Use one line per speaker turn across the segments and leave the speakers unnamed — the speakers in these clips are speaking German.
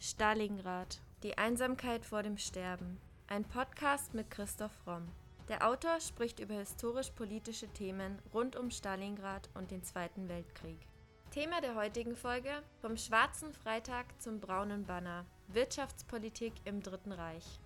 Stalingrad. Die Einsamkeit vor dem Sterben. Ein Podcast mit Christoph Romm. Der Autor spricht über historisch-politische Themen rund um Stalingrad und den Zweiten Weltkrieg. Thema der heutigen Folge: Vom Schwarzen Freitag zum Braunen Banner. Wirtschaftspolitik im Dritten Reich.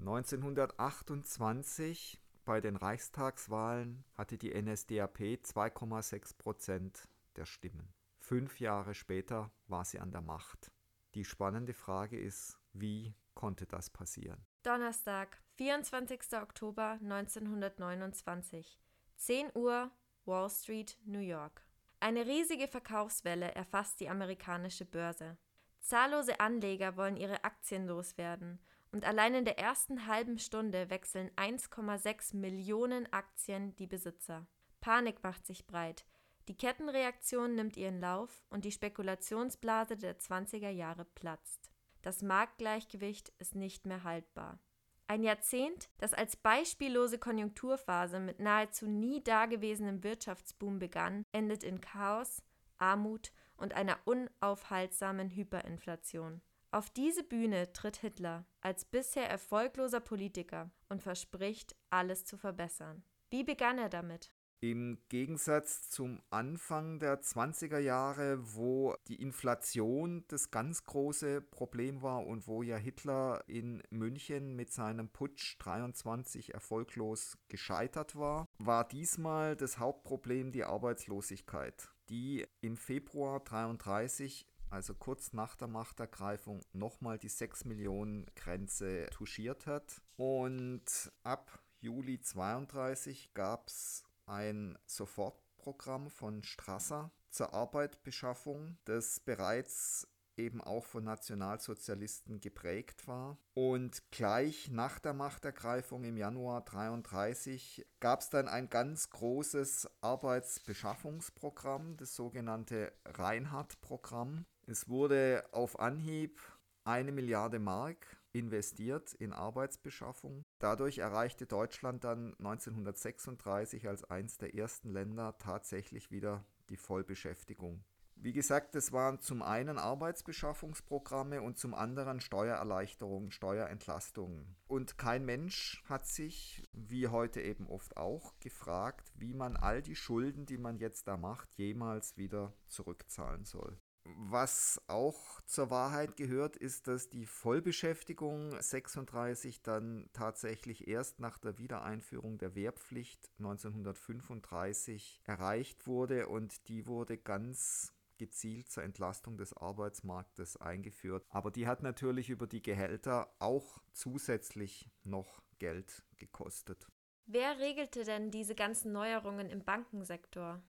1928 bei den Reichstagswahlen hatte die NSDAP 2,6 Prozent der Stimmen. Fünf Jahre später war sie an der Macht. Die spannende Frage ist, wie konnte das passieren?
Donnerstag, 24. Oktober 1929, 10 Uhr, Wall Street, New York. Eine riesige Verkaufswelle erfasst die amerikanische Börse. Zahllose Anleger wollen ihre Aktien loswerden und allein in der ersten halben Stunde wechseln 1,6 Millionen Aktien die Besitzer. Panik macht sich breit, die Kettenreaktion nimmt ihren Lauf und die Spekulationsblase der 20er Jahre platzt. Das Marktgleichgewicht ist nicht mehr haltbar. Ein Jahrzehnt, das als beispiellose Konjunkturphase mit nahezu nie dagewesenem Wirtschaftsboom begann, endet in Chaos, Armut und einer unaufhaltsamen Hyperinflation. Auf diese Bühne tritt Hitler als bisher erfolgloser Politiker und verspricht, alles zu verbessern. Wie begann er damit?
Im Gegensatz zum Anfang der 20er Jahre, wo die Inflation das ganz große Problem war und wo ja Hitler in München mit seinem Putsch 23 erfolglos gescheitert war, war diesmal das Hauptproblem die Arbeitslosigkeit, die im Februar 33 also kurz nach der Machtergreifung, nochmal die 6 Millionen Grenze touchiert hat. Und ab Juli 32 gab es ein Sofortprogramm von Strasser zur Arbeitbeschaffung, das bereits eben auch von Nationalsozialisten geprägt war. Und gleich nach der Machtergreifung im Januar 1933 gab es dann ein ganz großes Arbeitsbeschaffungsprogramm, das sogenannte Reinhardt-Programm. Es wurde auf Anhieb eine Milliarde Mark investiert in Arbeitsbeschaffung. Dadurch erreichte Deutschland dann 1936 als eines der ersten Länder tatsächlich wieder die Vollbeschäftigung. Wie gesagt, es waren zum einen Arbeitsbeschaffungsprogramme und zum anderen Steuererleichterungen, Steuerentlastungen. Und kein Mensch hat sich, wie heute eben oft auch, gefragt, wie man all die Schulden, die man jetzt da macht, jemals wieder zurückzahlen soll. Was auch zur Wahrheit gehört, ist, dass die Vollbeschäftigung 36 dann tatsächlich erst nach der Wiedereinführung der Wehrpflicht 1935 erreicht wurde und die wurde ganz gezielt zur Entlastung des Arbeitsmarktes eingeführt. Aber die hat natürlich über die Gehälter auch zusätzlich noch Geld gekostet.
Wer regelte denn diese ganzen Neuerungen im Bankensektor?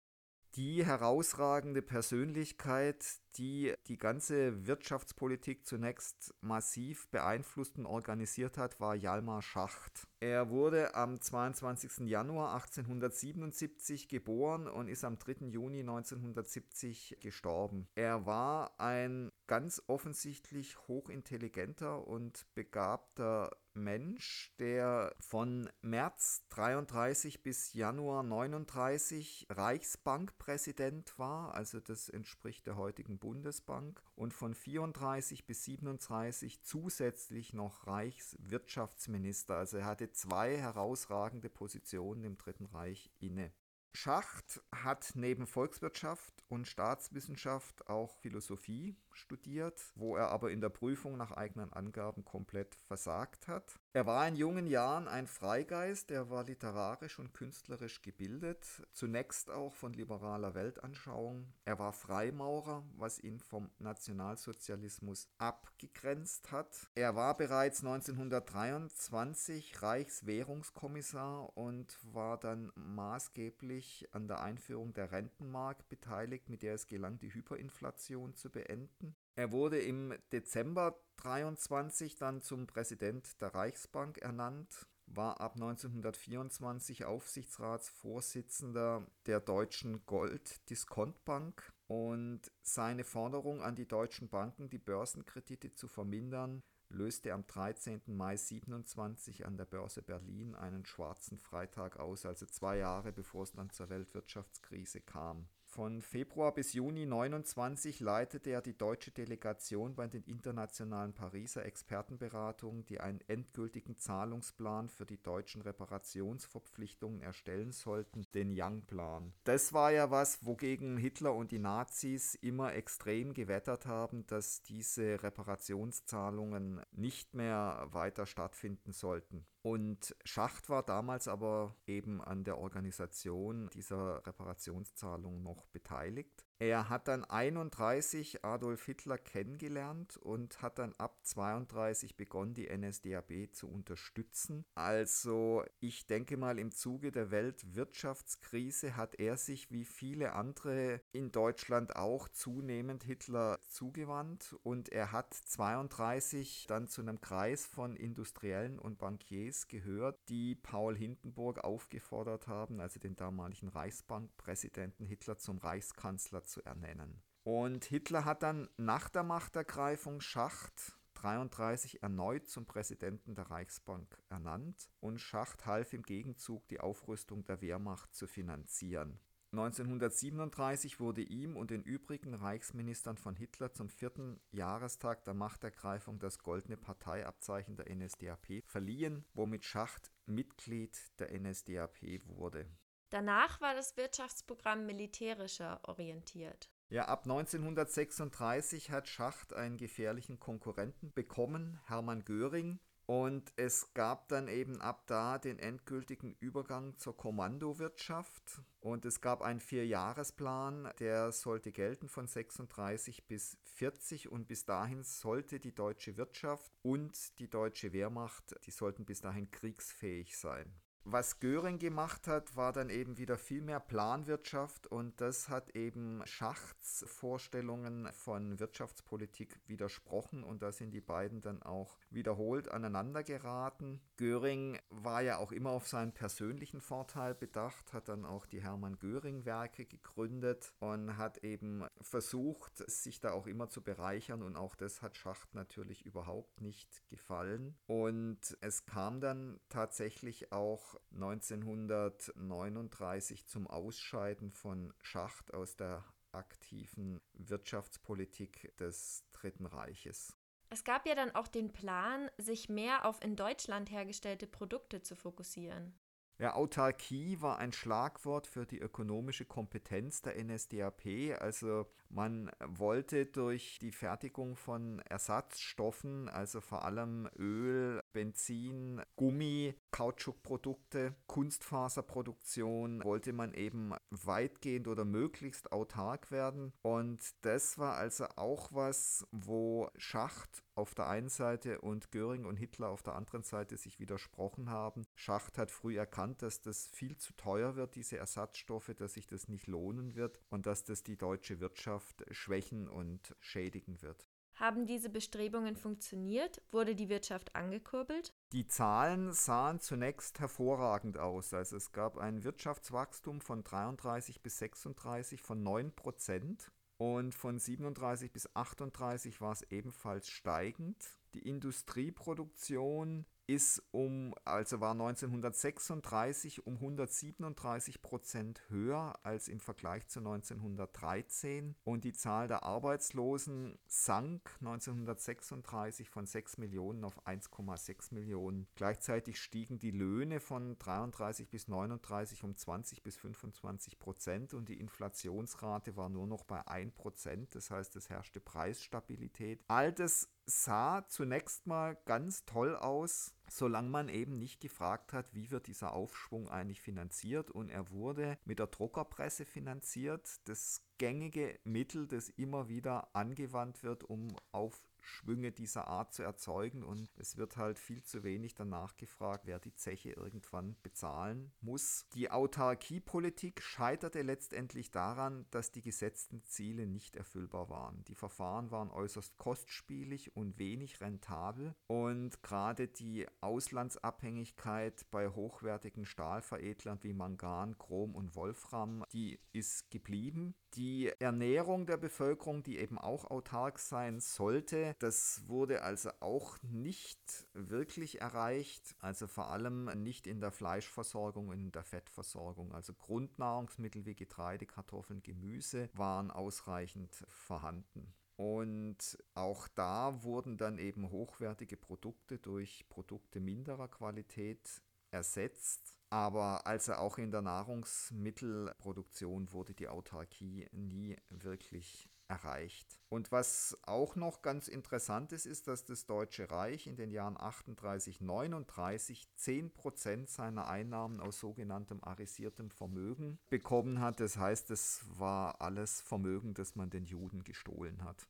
Die herausragende Persönlichkeit, die die ganze Wirtschaftspolitik zunächst massiv beeinflusst und organisiert hat, war Jalmar Schacht. Er wurde am 22. Januar 1877 geboren und ist am 3. Juni 1970 gestorben. Er war ein ganz offensichtlich hochintelligenter und begabter Mensch, der von März 33 bis Januar 39 Reichsbankpräsident war, also das entspricht der heutigen Bundesbank, und von 34 bis 37 zusätzlich noch Reichswirtschaftsminister. Also er hatte zwei herausragende Positionen im Dritten Reich inne. Schacht hat neben Volkswirtschaft und Staatswissenschaft auch Philosophie studiert, wo er aber in der Prüfung nach eigenen Angaben komplett versagt hat. Er war in jungen Jahren ein Freigeist, er war literarisch und künstlerisch gebildet, zunächst auch von liberaler Weltanschauung. Er war Freimaurer, was ihn vom Nationalsozialismus abgegrenzt hat. Er war bereits 1923 Reichswährungskommissar und war dann maßgeblich an der Einführung der Rentenmark beteiligt, mit der es gelang, die Hyperinflation zu beenden. Er wurde im Dezember 23 dann zum Präsident der Reichsbank ernannt, war ab 1924 Aufsichtsratsvorsitzender der Deutschen Gold-Diskontbank und seine Forderung an die deutschen Banken, die Börsenkredite zu vermindern, löste am 13. Mai 27 an der Börse Berlin einen schwarzen Freitag aus, also zwei Jahre bevor es dann zur Weltwirtschaftskrise kam. Von Februar bis Juni 29 leitete er die deutsche Delegation bei den internationalen Pariser Expertenberatungen, die einen endgültigen Zahlungsplan für die deutschen Reparationsverpflichtungen erstellen sollten, den Young-Plan. Das war ja was, wogegen Hitler und die Nazis immer extrem gewettert haben, dass diese Reparationszahlungen nicht mehr weiter stattfinden sollten. Und Schacht war damals aber eben an der Organisation dieser Reparationszahlung noch beteiligt. Er hat dann 31 Adolf Hitler kennengelernt und hat dann ab 32 begonnen, die NSDAP zu unterstützen. Also ich denke mal, im Zuge der Weltwirtschaftskrise hat er sich wie viele andere in Deutschland auch zunehmend Hitler zugewandt und er hat 32 dann zu einem Kreis von Industriellen und Bankiers gehört, die Paul Hindenburg aufgefordert haben, also den damaligen Reichsbankpräsidenten Hitler zum Reichskanzler zu ernennen. Und Hitler hat dann nach der Machtergreifung Schacht 33 erneut zum Präsidenten der Reichsbank ernannt und Schacht half im Gegenzug die Aufrüstung der Wehrmacht zu finanzieren. 1937 wurde ihm und den übrigen Reichsministern von Hitler zum vierten Jahrestag der Machtergreifung das goldene Parteiabzeichen der NSDAP verliehen, womit Schacht Mitglied der NSDAP wurde.
Danach war das Wirtschaftsprogramm militärischer orientiert.
Ja, ab 1936 hat Schacht einen gefährlichen Konkurrenten bekommen, Hermann Göring. Und es gab dann eben ab da den endgültigen Übergang zur Kommandowirtschaft. Und es gab einen Vierjahresplan, der sollte gelten von 36 bis 40. Und bis dahin sollte die deutsche Wirtschaft und die deutsche Wehrmacht, die sollten bis dahin kriegsfähig sein. Was Göring gemacht hat, war dann eben wieder viel mehr Planwirtschaft und das hat eben Schachts Vorstellungen von Wirtschaftspolitik widersprochen und da sind die beiden dann auch wiederholt aneinander geraten. Göring war ja auch immer auf seinen persönlichen Vorteil bedacht, hat dann auch die Hermann Göring Werke gegründet und hat eben versucht, sich da auch immer zu bereichern und auch das hat Schacht natürlich überhaupt nicht gefallen und es kam dann tatsächlich auch 1939 zum Ausscheiden von Schacht aus der aktiven Wirtschaftspolitik des Dritten Reiches.
Es gab ja dann auch den Plan, sich mehr auf in Deutschland hergestellte Produkte zu fokussieren.
Ja, Autarkie war ein Schlagwort für die ökonomische Kompetenz der NSDAP. Also man wollte durch die Fertigung von Ersatzstoffen, also vor allem Öl, Benzin, Gummi, Kautschukprodukte, Kunstfaserproduktion, wollte man eben weitgehend oder möglichst autark werden. Und das war also auch was, wo Schacht auf der einen Seite und Göring und Hitler auf der anderen Seite sich widersprochen haben. Schacht hat früh erkannt, dass das viel zu teuer wird, diese Ersatzstoffe, dass sich das nicht lohnen wird und dass das die deutsche Wirtschaft schwächen und schädigen wird.
Haben diese Bestrebungen funktioniert? Wurde die Wirtschaft angekurbelt?
Die Zahlen sahen zunächst hervorragend aus. Also es gab ein Wirtschaftswachstum von 33 bis 36 von 9 Prozent und von 37 bis 38 war es ebenfalls steigend. Die Industrieproduktion ist um, also war 1936 um 137 Prozent höher als im Vergleich zu 1913 und die Zahl der Arbeitslosen sank 1936 von 6 Millionen auf 1,6 Millionen. Gleichzeitig stiegen die Löhne von 33 bis 39 um 20 bis 25 Prozent und die Inflationsrate war nur noch bei 1 Prozent. Das heißt, es herrschte Preisstabilität. All das sah zunächst mal ganz toll aus, solange man eben nicht gefragt hat, wie wird dieser Aufschwung eigentlich finanziert. Und er wurde mit der Druckerpresse finanziert, das gängige Mittel, das immer wieder angewandt wird, um auf Schwünge dieser Art zu erzeugen und es wird halt viel zu wenig danach gefragt, wer die Zeche irgendwann bezahlen muss. Die Autarkiepolitik scheiterte letztendlich daran, dass die gesetzten Ziele nicht erfüllbar waren. Die Verfahren waren äußerst kostspielig und wenig rentabel und gerade die Auslandsabhängigkeit bei hochwertigen Stahlveredlern wie Mangan, Chrom und Wolfram, die ist geblieben. Die Ernährung der Bevölkerung, die eben auch autark sein sollte, das wurde also auch nicht wirklich erreicht, also vor allem nicht in der Fleischversorgung in der Fettversorgung. Also Grundnahrungsmittel wie Getreide, Kartoffeln, Gemüse waren ausreichend vorhanden. Und auch da wurden dann eben hochwertige Produkte durch Produkte minderer Qualität ersetzt. Aber also auch in der Nahrungsmittelproduktion wurde die Autarkie nie wirklich erreicht. Und was auch noch ganz interessant ist, ist, dass das Deutsche Reich in den Jahren 38, 39 10 Prozent seiner Einnahmen aus sogenanntem arisiertem Vermögen bekommen hat. Das heißt, es war alles Vermögen, das man den Juden gestohlen hat.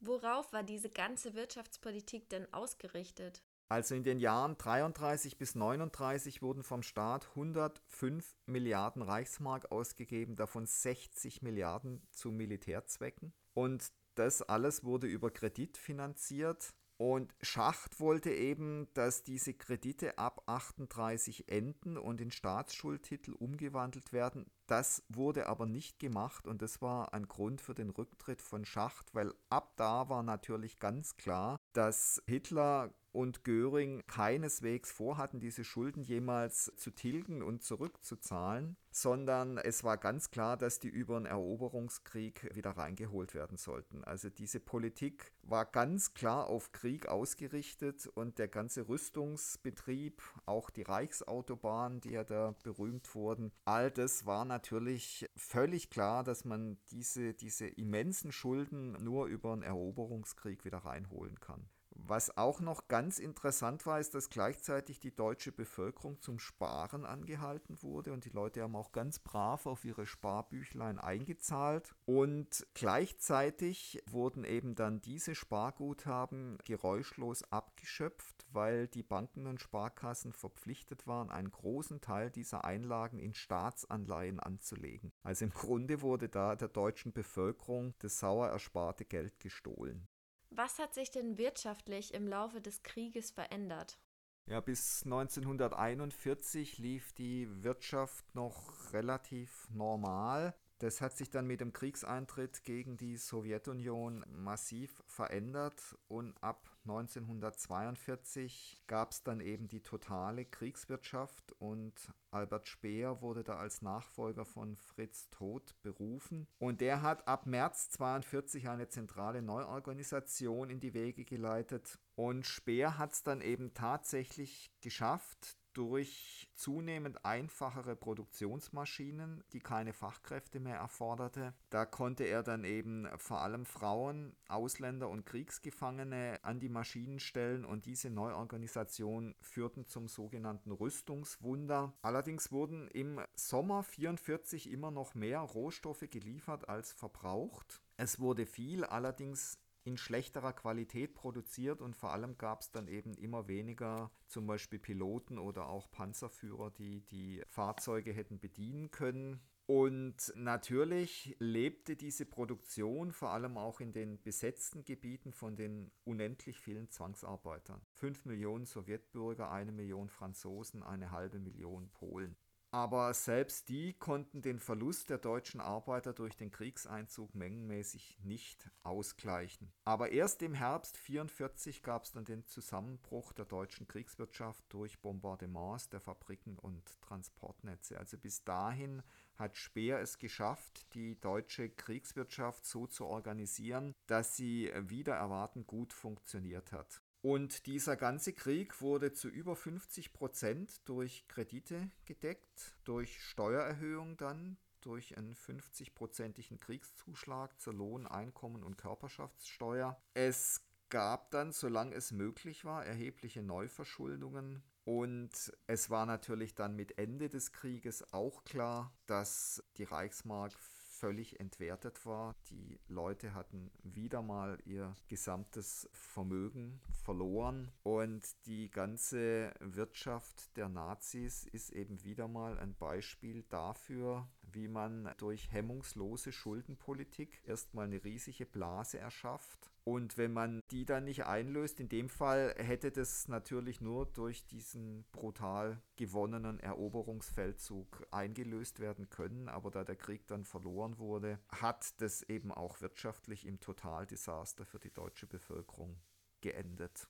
Worauf war diese ganze Wirtschaftspolitik denn ausgerichtet?
Also in den Jahren 33 bis 39 wurden vom Staat 105 Milliarden Reichsmark ausgegeben, davon 60 Milliarden zu Militärzwecken. Und das alles wurde über Kredit finanziert. Und Schacht wollte eben, dass diese Kredite ab 38 enden und in Staatsschuldtitel umgewandelt werden. Das wurde aber nicht gemacht und das war ein Grund für den Rücktritt von Schacht, weil ab da war natürlich ganz klar, dass Hitler und Göring keineswegs vorhatten, diese Schulden jemals zu tilgen und zurückzuzahlen, sondern es war ganz klar, dass die über einen Eroberungskrieg wieder reingeholt werden sollten. Also diese Politik war ganz klar auf Krieg ausgerichtet und der ganze Rüstungsbetrieb, auch die Reichsautobahn, die ja da berühmt wurden, all das war natürlich völlig klar, dass man diese, diese immensen Schulden nur über einen Eroberungskrieg wieder reinholen kann. Was auch noch ganz interessant war, ist, dass gleichzeitig die deutsche Bevölkerung zum Sparen angehalten wurde und die Leute haben auch ganz brav auf ihre Sparbüchlein eingezahlt und gleichzeitig wurden eben dann diese Sparguthaben geräuschlos abgeschöpft, weil die Banken und Sparkassen verpflichtet waren, einen großen Teil dieser Einlagen in Staatsanleihen anzulegen. Also im Grunde wurde da der deutschen Bevölkerung das sauer ersparte Geld gestohlen.
Was hat sich denn wirtschaftlich im Laufe des Krieges verändert?
Ja, bis 1941 lief die Wirtschaft noch relativ normal. Das hat sich dann mit dem Kriegseintritt gegen die Sowjetunion massiv verändert und ab 1942 gab es dann eben die totale Kriegswirtschaft und Albert Speer wurde da als Nachfolger von Fritz Todt berufen. Und der hat ab März 1942 eine zentrale Neuorganisation in die Wege geleitet. Und Speer hat es dann eben tatsächlich geschafft, durch zunehmend einfachere Produktionsmaschinen, die keine Fachkräfte mehr erforderte. Da konnte er dann eben vor allem Frauen, Ausländer und Kriegsgefangene an die Maschinen stellen und diese Neuorganisation führten zum sogenannten Rüstungswunder. Allerdings wurden im Sommer 1944 immer noch mehr Rohstoffe geliefert als verbraucht. Es wurde viel, allerdings in schlechterer Qualität produziert und vor allem gab es dann eben immer weniger zum Beispiel Piloten oder auch Panzerführer, die die Fahrzeuge hätten bedienen können. Und natürlich lebte diese Produktion vor allem auch in den besetzten Gebieten von den unendlich vielen Zwangsarbeitern. Fünf Millionen Sowjetbürger, eine Million Franzosen, eine halbe Million Polen. Aber selbst die konnten den Verlust der deutschen Arbeiter durch den Kriegseinzug mengenmäßig nicht ausgleichen. Aber erst im Herbst 1944 gab es dann den Zusammenbruch der deutschen Kriegswirtschaft durch Bombardements der Fabriken und Transportnetze. Also bis dahin hat Speer es geschafft, die deutsche Kriegswirtschaft so zu organisieren, dass sie wieder erwartend gut funktioniert hat. Und dieser ganze Krieg wurde zu über 50 Prozent durch Kredite gedeckt, durch Steuererhöhung dann, durch einen 50-prozentigen Kriegszuschlag zur Lohn-, Einkommen- und Körperschaftssteuer. Es gab dann, solange es möglich war, erhebliche Neuverschuldungen. Und es war natürlich dann mit Ende des Krieges auch klar, dass die Reichsmark völlig entwertet war. Die Leute hatten wieder mal ihr gesamtes Vermögen verloren und die ganze Wirtschaft der Nazis ist eben wieder mal ein Beispiel dafür, wie man durch hemmungslose Schuldenpolitik erstmal eine riesige Blase erschafft. Und wenn man die dann nicht einlöst, in dem Fall hätte das natürlich nur durch diesen brutal gewonnenen Eroberungsfeldzug eingelöst werden können. Aber da der Krieg dann verloren wurde, hat das eben auch wirtschaftlich im Totaldesaster für die deutsche Bevölkerung geendet.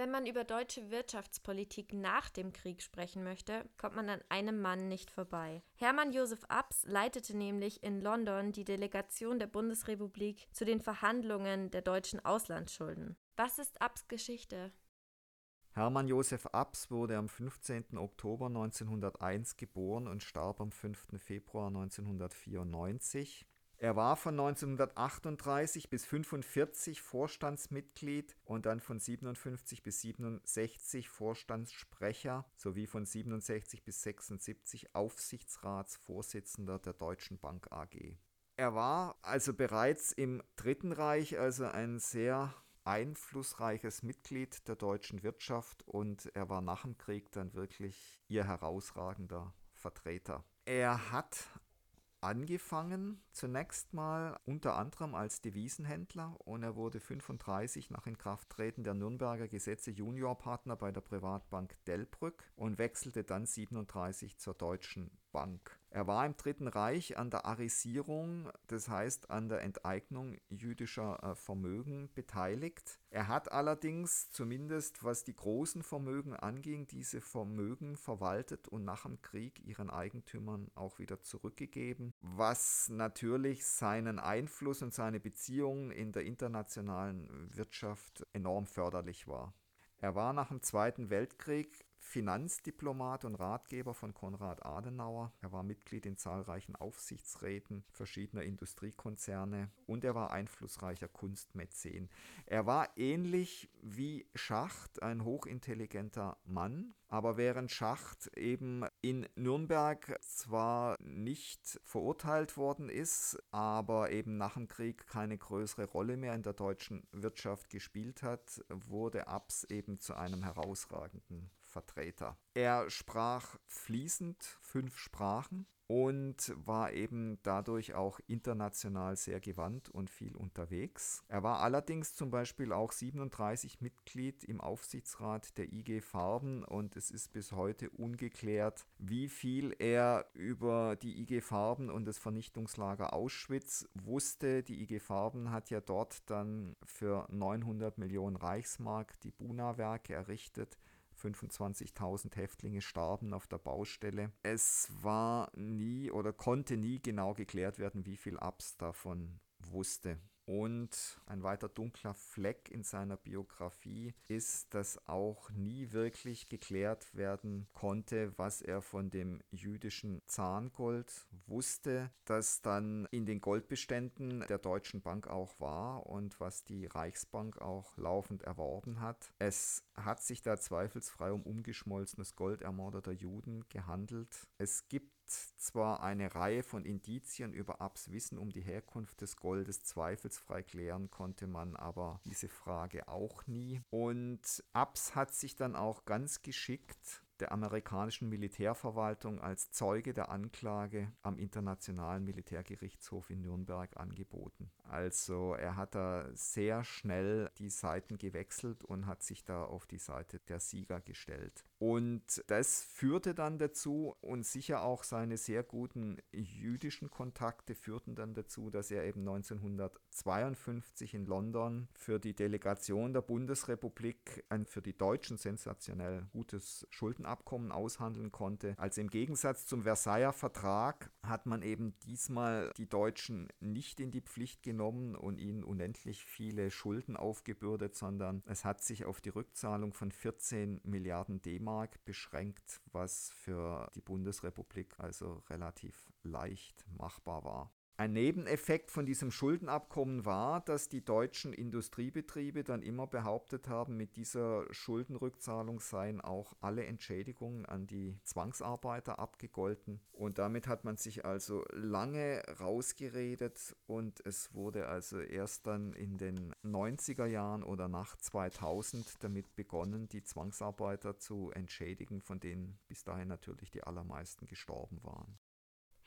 Wenn man über deutsche Wirtschaftspolitik nach dem Krieg sprechen möchte, kommt man an einem Mann nicht vorbei. Hermann Josef Abs leitete nämlich in London die Delegation der Bundesrepublik zu den Verhandlungen der deutschen Auslandsschulden. Was ist Abs Geschichte?
Hermann Josef Abs wurde am 15. Oktober 1901 geboren und starb am 5. Februar 1994. Er war von 1938 bis 1945 Vorstandsmitglied und dann von 57 bis 67 Vorstandssprecher sowie von 67 bis 76 Aufsichtsratsvorsitzender der Deutschen Bank AG. Er war also bereits im Dritten Reich also ein sehr einflussreiches Mitglied der deutschen Wirtschaft und er war nach dem Krieg dann wirklich ihr herausragender Vertreter. Er hat angefangen, zunächst mal unter anderem als Devisenhändler und er wurde 35 nach Inkrafttreten der Nürnberger Gesetze Juniorpartner bei der Privatbank Delbrück und wechselte dann 37 zur Deutschen Bank. Er war im Dritten Reich an der Arisierung, das heißt an der Enteignung jüdischer äh, Vermögen beteiligt. Er hat allerdings, zumindest was die großen Vermögen anging, diese Vermögen verwaltet und nach dem Krieg ihren Eigentümern auch wieder zurückgegeben, was natürlich seinen Einfluss und seine Beziehungen in der internationalen Wirtschaft enorm förderlich war. Er war nach dem Zweiten Weltkrieg Finanzdiplomat und Ratgeber von Konrad Adenauer. Er war Mitglied in zahlreichen Aufsichtsräten verschiedener Industriekonzerne und er war einflussreicher Kunstmäzen. Er war ähnlich wie Schacht ein hochintelligenter Mann, aber während Schacht eben in Nürnberg zwar nicht verurteilt worden ist, aber eben nach dem Krieg keine größere Rolle mehr in der deutschen Wirtschaft gespielt hat, wurde Abs eben zu einem herausragenden Vertreter. Er sprach fließend fünf Sprachen und war eben dadurch auch international sehr gewandt und viel unterwegs. Er war allerdings zum Beispiel auch 37 Mitglied im Aufsichtsrat der IG Farben und es ist bis heute ungeklärt, wie viel er über die IG Farben und das Vernichtungslager Auschwitz wusste. Die IG Farben hat ja dort dann für 900 Millionen Reichsmark die Buna-Werke errichtet 25.000 Häftlinge starben auf der Baustelle. Es war nie oder konnte nie genau geklärt werden, wie viel Abs davon wusste. Und ein weiter dunkler Fleck in seiner Biografie ist, dass auch nie wirklich geklärt werden konnte, was er von dem jüdischen Zahngold wusste, das dann in den Goldbeständen der Deutschen Bank auch war und was die Reichsbank auch laufend erworben hat. Es hat sich da zweifelsfrei um umgeschmolzenes Gold ermordeter Juden gehandelt. Es gibt zwar eine Reihe von Indizien über Abs Wissen um die Herkunft des Goldes, zweifelsfrei klären konnte man aber diese Frage auch nie. Und Abs hat sich dann auch ganz geschickt der amerikanischen Militärverwaltung als Zeuge der Anklage am Internationalen Militärgerichtshof in Nürnberg angeboten. Also er hat da sehr schnell die Seiten gewechselt und hat sich da auf die Seite der Sieger gestellt. Und das führte dann dazu und sicher auch seine sehr guten jüdischen Kontakte führten dann dazu, dass er eben 1952 in London für die Delegation der Bundesrepublik ein für die Deutschen sensationell gutes Schuldenabkommen aushandeln konnte. Also im Gegensatz zum Versailler Vertrag hat man eben diesmal die Deutschen nicht in die Pflicht genommen und ihnen unendlich viele Schulden aufgebürdet, sondern es hat sich auf die Rückzahlung von 14 Milliarden D-Mark D-Mark beschränkt, was für die Bundesrepublik also relativ leicht machbar war. Ein Nebeneffekt von diesem Schuldenabkommen war, dass die deutschen Industriebetriebe dann immer behauptet haben, mit dieser Schuldenrückzahlung seien auch alle Entschädigungen an die Zwangsarbeiter abgegolten. Und damit hat man sich also lange rausgeredet und es wurde also erst dann in den 90er Jahren oder nach 2000 damit begonnen, die Zwangsarbeiter zu entschädigen, von denen bis dahin natürlich die allermeisten gestorben waren.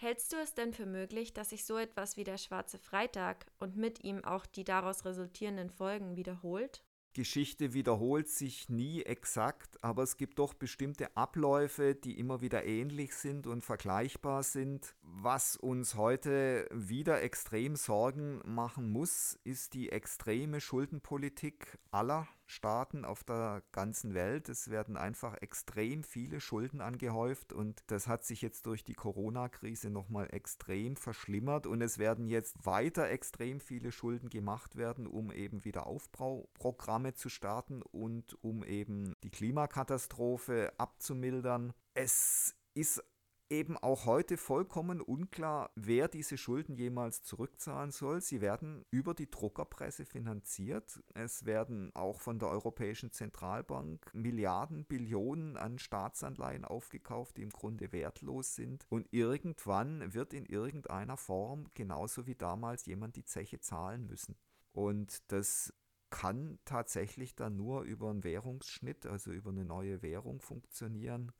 Hältst du es denn für möglich, dass sich so etwas wie der Schwarze Freitag und mit ihm auch die daraus resultierenden Folgen wiederholt?
Geschichte wiederholt sich nie exakt, aber es gibt doch bestimmte Abläufe, die immer wieder ähnlich sind und vergleichbar sind. Was uns heute wieder extrem Sorgen machen muss, ist die extreme Schuldenpolitik aller Staaten auf der ganzen Welt. Es werden einfach extrem viele Schulden angehäuft und das hat sich jetzt durch die Corona-Krise nochmal extrem verschlimmert und es werden jetzt weiter extrem viele Schulden gemacht werden, um eben wieder Aufbauprogramme zu starten und um eben die Klimakatastrophe abzumildern. Es ist eben auch heute vollkommen unklar, wer diese Schulden jemals zurückzahlen soll. Sie werden über die Druckerpresse finanziert. Es werden auch von der Europäischen Zentralbank Milliarden, Billionen an Staatsanleihen aufgekauft, die im Grunde wertlos sind. Und irgendwann wird in irgendeiner Form, genauso wie damals, jemand die Zeche zahlen müssen. Und das kann tatsächlich dann nur über einen Währungsschnitt, also über eine neue Währung funktionieren.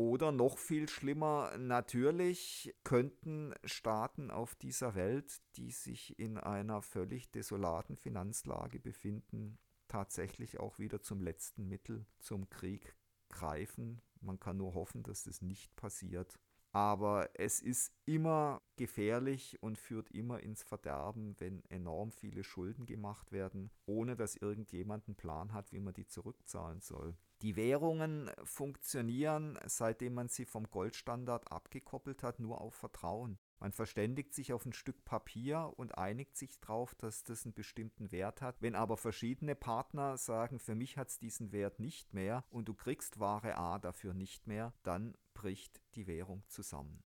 Oder noch viel schlimmer, natürlich könnten Staaten auf dieser Welt, die sich in einer völlig desolaten Finanzlage befinden, tatsächlich auch wieder zum letzten Mittel, zum Krieg greifen. Man kann nur hoffen, dass das nicht passiert. Aber es ist immer gefährlich und führt immer ins Verderben, wenn enorm viele Schulden gemacht werden, ohne dass irgendjemand einen Plan hat, wie man die zurückzahlen soll. Die Währungen funktionieren, seitdem man sie vom Goldstandard abgekoppelt hat, nur auf Vertrauen. Man verständigt sich auf ein Stück Papier und einigt sich darauf, dass das einen bestimmten Wert hat. Wenn aber verschiedene Partner sagen, für mich hat es diesen Wert nicht mehr und du kriegst Ware A dafür nicht mehr, dann bricht die Währung zusammen.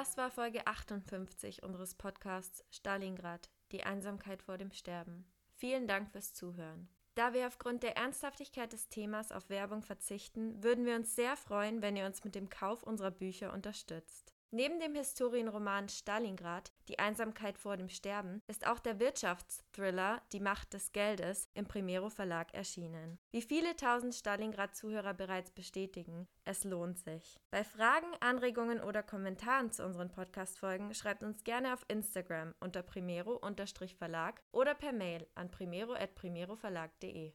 Das war Folge 58 unseres Podcasts Stalingrad, die Einsamkeit vor dem Sterben. Vielen Dank fürs Zuhören. Da wir aufgrund der Ernsthaftigkeit des Themas auf Werbung verzichten, würden wir uns sehr freuen, wenn ihr uns mit dem Kauf unserer Bücher unterstützt. Neben dem Historienroman Stalingrad, Die Einsamkeit vor dem Sterben, ist auch der Wirtschaftsthriller Die Macht des Geldes im Primero Verlag erschienen. Wie viele tausend Stalingrad-Zuhörer bereits bestätigen, es lohnt sich. Bei Fragen, Anregungen oder Kommentaren zu unseren Podcast-Folgen schreibt uns gerne auf Instagram unter primero-verlag oder per Mail an primero.primeroverlag.de.